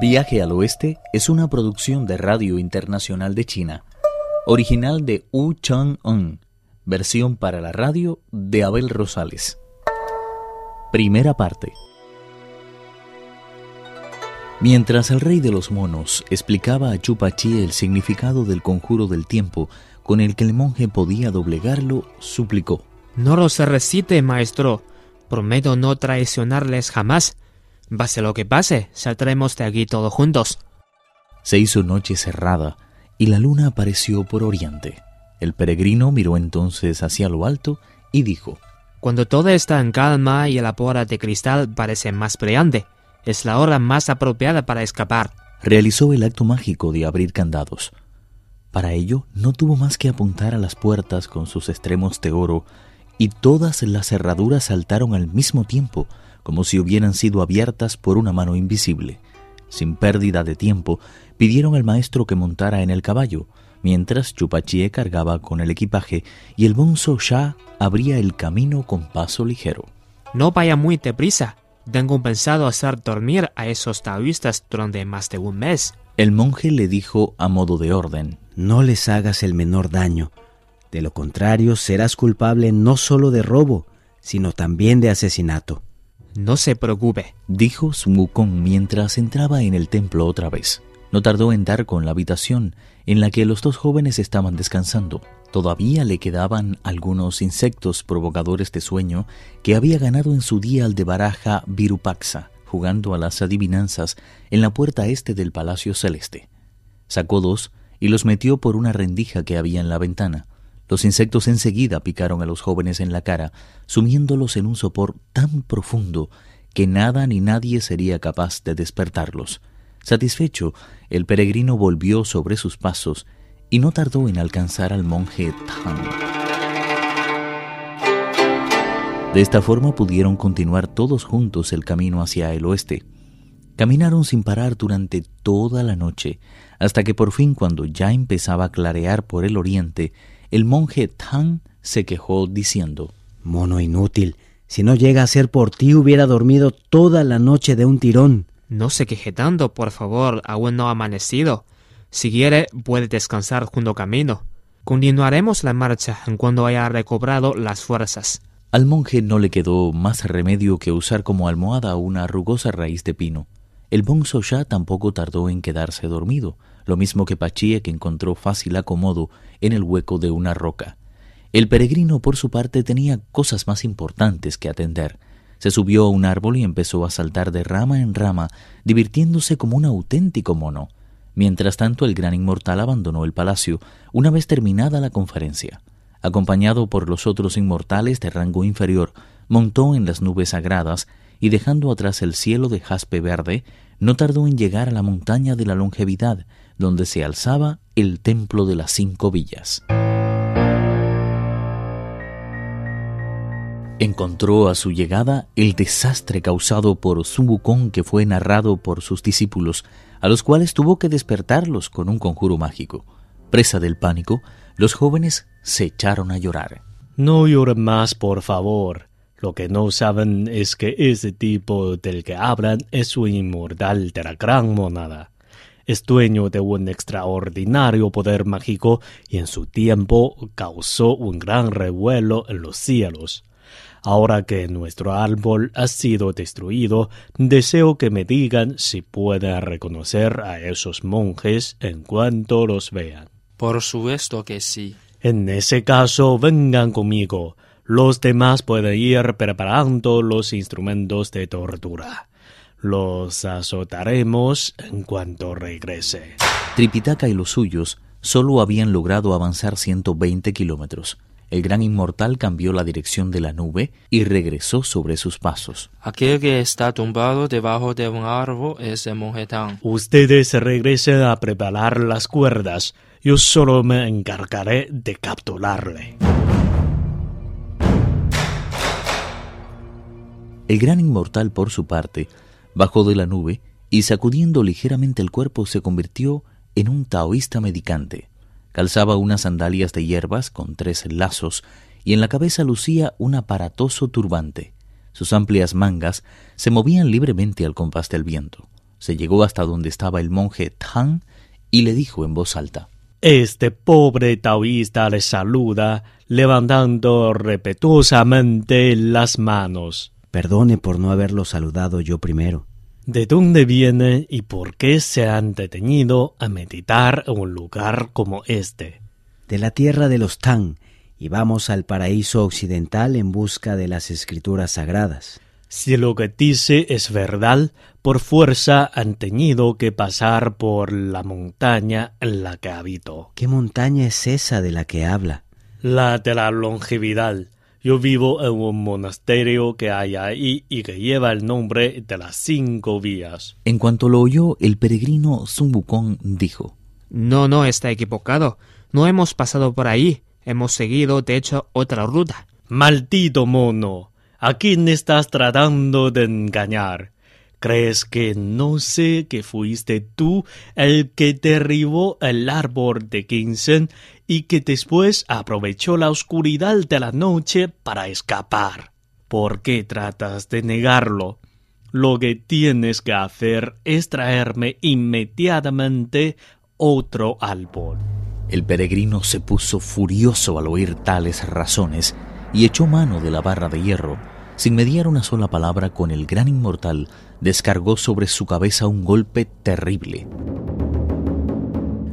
Viaje al Oeste es una producción de Radio Internacional de China, original de Wu Chang-un, versión para la radio de Abel Rosales. Primera parte. Mientras el rey de los monos explicaba a Chupachi el significado del conjuro del tiempo con el que el monje podía doblegarlo, suplicó. No lo se recite, maestro. Prometo no traicionarles jamás. Pase lo que pase, saldremos de aquí todos juntos. Se hizo noche cerrada y la luna apareció por oriente. El peregrino miró entonces hacia lo alto y dijo, Cuando todo está en calma y la pora de cristal parece más brillante, es la hora más apropiada para escapar. Realizó el acto mágico de abrir candados. Para ello no tuvo más que apuntar a las puertas con sus extremos de oro y todas las cerraduras saltaron al mismo tiempo, como si hubieran sido abiertas por una mano invisible. Sin pérdida de tiempo, pidieron al maestro que montara en el caballo, mientras Chupachie cargaba con el equipaje y el bonzo Shah abría el camino con paso ligero. No vaya muy deprisa. Tengo pensado hacer dormir a esos taoístas durante más de un mes. El monje le dijo a modo de orden, No les hagas el menor daño. De lo contrario, serás culpable no solo de robo, sino también de asesinato. No se preocupe, dijo Sun mientras entraba en el templo otra vez. No tardó en dar con la habitación en la que los dos jóvenes estaban descansando. Todavía le quedaban algunos insectos provocadores de sueño que había ganado en su día al de baraja Virupaxa, jugando a las adivinanzas en la puerta este del Palacio Celeste. Sacó dos y los metió por una rendija que había en la ventana. Los insectos enseguida picaron a los jóvenes en la cara, sumiéndolos en un sopor tan profundo que nada ni nadie sería capaz de despertarlos. Satisfecho, el peregrino volvió sobre sus pasos y no tardó en alcanzar al monje Tang. De esta forma pudieron continuar todos juntos el camino hacia el oeste. Caminaron sin parar durante toda la noche, hasta que por fin cuando ya empezaba a clarear por el oriente, el monje Tang se quejó diciendo, Mono inútil, si no llega a ser por ti hubiera dormido toda la noche de un tirón. No se queje tanto, por favor, aún no ha amanecido. Si quiere, puede descansar junto camino. Continuaremos la marcha en cuando haya recobrado las fuerzas. Al monje no le quedó más remedio que usar como almohada una rugosa raíz de pino. El bonzo ya tampoco tardó en quedarse dormido, lo mismo que Pachie que encontró fácil acomodo en el hueco de una roca. El peregrino, por su parte, tenía cosas más importantes que atender. Se subió a un árbol y empezó a saltar de rama en rama, divirtiéndose como un auténtico mono. Mientras tanto, el gran inmortal abandonó el palacio una vez terminada la conferencia. Acompañado por los otros inmortales de rango inferior, montó en las nubes sagradas y dejando atrás el cielo de jaspe verde, no tardó en llegar a la montaña de la longevidad, donde se alzaba el templo de las cinco villas. Encontró a su llegada el desastre causado por Wukong que fue narrado por sus discípulos, a los cuales tuvo que despertarlos con un conjuro mágico. Presa del pánico, los jóvenes se echaron a llorar. No lloren más, por favor. Lo que no saben es que ese tipo del que hablan es un inmortal de la gran monada. Es dueño de un extraordinario poder mágico y en su tiempo causó un gran revuelo en los cielos. Ahora que nuestro árbol ha sido destruido, deseo que me digan si pueden reconocer a esos monjes en cuanto los vean. Por supuesto que sí. En ese caso, vengan conmigo. Los demás pueden ir preparando los instrumentos de tortura. Los azotaremos en cuanto regrese. Tripitaka y los suyos solo habían logrado avanzar 120 kilómetros. El gran inmortal cambió la dirección de la nube y regresó sobre sus pasos. Aquel que está tumbado debajo de un árbol es el. Ustedes regresen a preparar las cuerdas. Yo solo me encargaré de capturarle. El gran inmortal, por su parte, bajó de la nube y sacudiendo ligeramente el cuerpo se convirtió en un taoísta medicante. Calzaba unas sandalias de hierbas con tres lazos y en la cabeza lucía un aparatoso turbante. Sus amplias mangas se movían libremente al compás del viento. Se llegó hasta donde estaba el monje Tang y le dijo en voz alta Este pobre taoísta le saluda levantando respetuosamente las manos. Perdone por no haberlo saludado yo primero. ¿De dónde viene y por qué se han detenido a meditar en un lugar como este? De la tierra de los Tang, y vamos al paraíso occidental en busca de las escrituras sagradas. Si lo que dice es verdad, por fuerza han tenido que pasar por la montaña en la que habito. ¿Qué montaña es esa de la que habla? La de la longevidad. Yo vivo en un monasterio que hay ahí y que lleva el nombre de las cinco vías. En cuanto lo oyó, el peregrino Sun Wukong dijo No, no, está equivocado. No hemos pasado por ahí. Hemos seguido, de hecho, otra ruta. Maldito mono. ¿A quién estás tratando de engañar? ¿Crees que no sé que fuiste tú el que derribó el árbol de Kinsen y que después aprovechó la oscuridad de la noche para escapar? ¿Por qué tratas de negarlo? Lo que tienes que hacer es traerme inmediatamente otro árbol. El peregrino se puso furioso al oír tales razones y echó mano de la barra de hierro. Sin mediar una sola palabra con el gran inmortal, descargó sobre su cabeza un golpe terrible.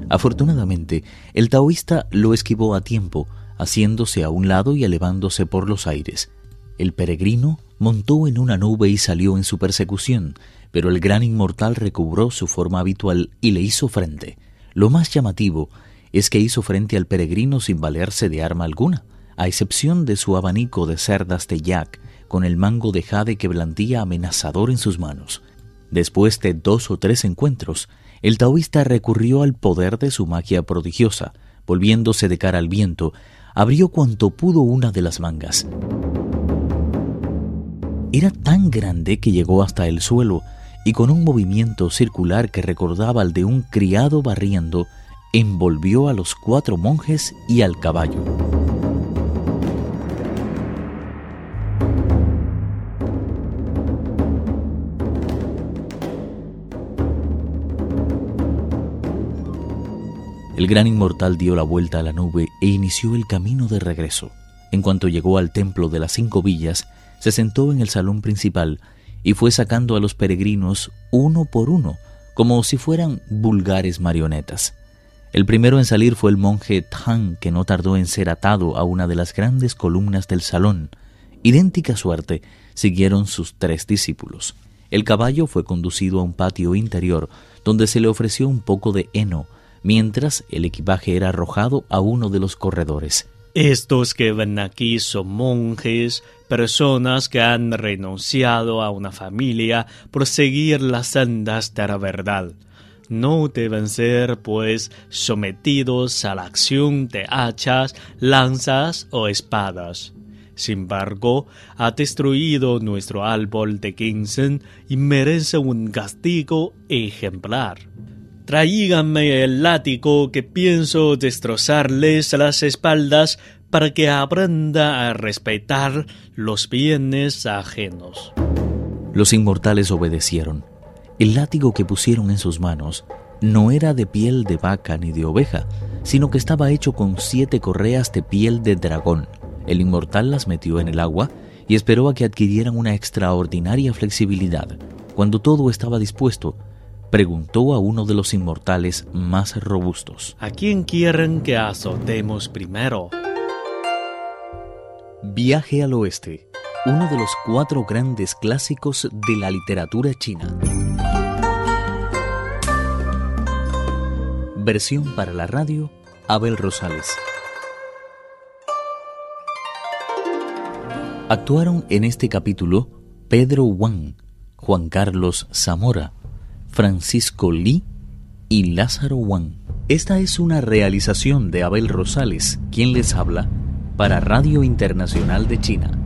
Afortunadamente, el taoísta lo esquivó a tiempo, haciéndose a un lado y elevándose por los aires. El peregrino montó en una nube y salió en su persecución, pero el gran inmortal recobró su forma habitual y le hizo frente. Lo más llamativo es que hizo frente al peregrino sin valerse de arma alguna, a excepción de su abanico de cerdas de yak con el mango de jade que blandía amenazador en sus manos. Después de dos o tres encuentros, el taoísta recurrió al poder de su magia prodigiosa, volviéndose de cara al viento, abrió cuanto pudo una de las mangas. Era tan grande que llegó hasta el suelo y con un movimiento circular que recordaba al de un criado barriendo, envolvió a los cuatro monjes y al caballo. El gran inmortal dio la vuelta a la nube e inició el camino de regreso. En cuanto llegó al templo de las cinco villas, se sentó en el salón principal y fue sacando a los peregrinos uno por uno, como si fueran vulgares marionetas. El primero en salir fue el monje Tang, que no tardó en ser atado a una de las grandes columnas del salón. Idéntica suerte siguieron sus tres discípulos. El caballo fue conducido a un patio interior, donde se le ofreció un poco de heno, mientras el equipaje era arrojado a uno de los corredores. Estos que ven aquí son monjes, personas que han renunciado a una familia por seguir las sendas de la verdad. No deben ser, pues, sometidos a la acción de hachas, lanzas o espadas. Sin embargo, ha destruido nuestro árbol de Kinsen y merece un castigo ejemplar. Traíganme el látigo que pienso destrozarles las espaldas para que aprenda a respetar los bienes ajenos. Los inmortales obedecieron. El látigo que pusieron en sus manos no era de piel de vaca ni de oveja, sino que estaba hecho con siete correas de piel de dragón. El inmortal las metió en el agua y esperó a que adquirieran una extraordinaria flexibilidad. Cuando todo estaba dispuesto, preguntó a uno de los inmortales más robustos. ¿A quién quieren que azotemos primero? Viaje al oeste, uno de los cuatro grandes clásicos de la literatura china. Versión para la radio, Abel Rosales. Actuaron en este capítulo Pedro Wang, Juan Carlos Zamora, Francisco Lee y Lázaro Wang. Esta es una realización de Abel Rosales, quien les habla, para Radio Internacional de China.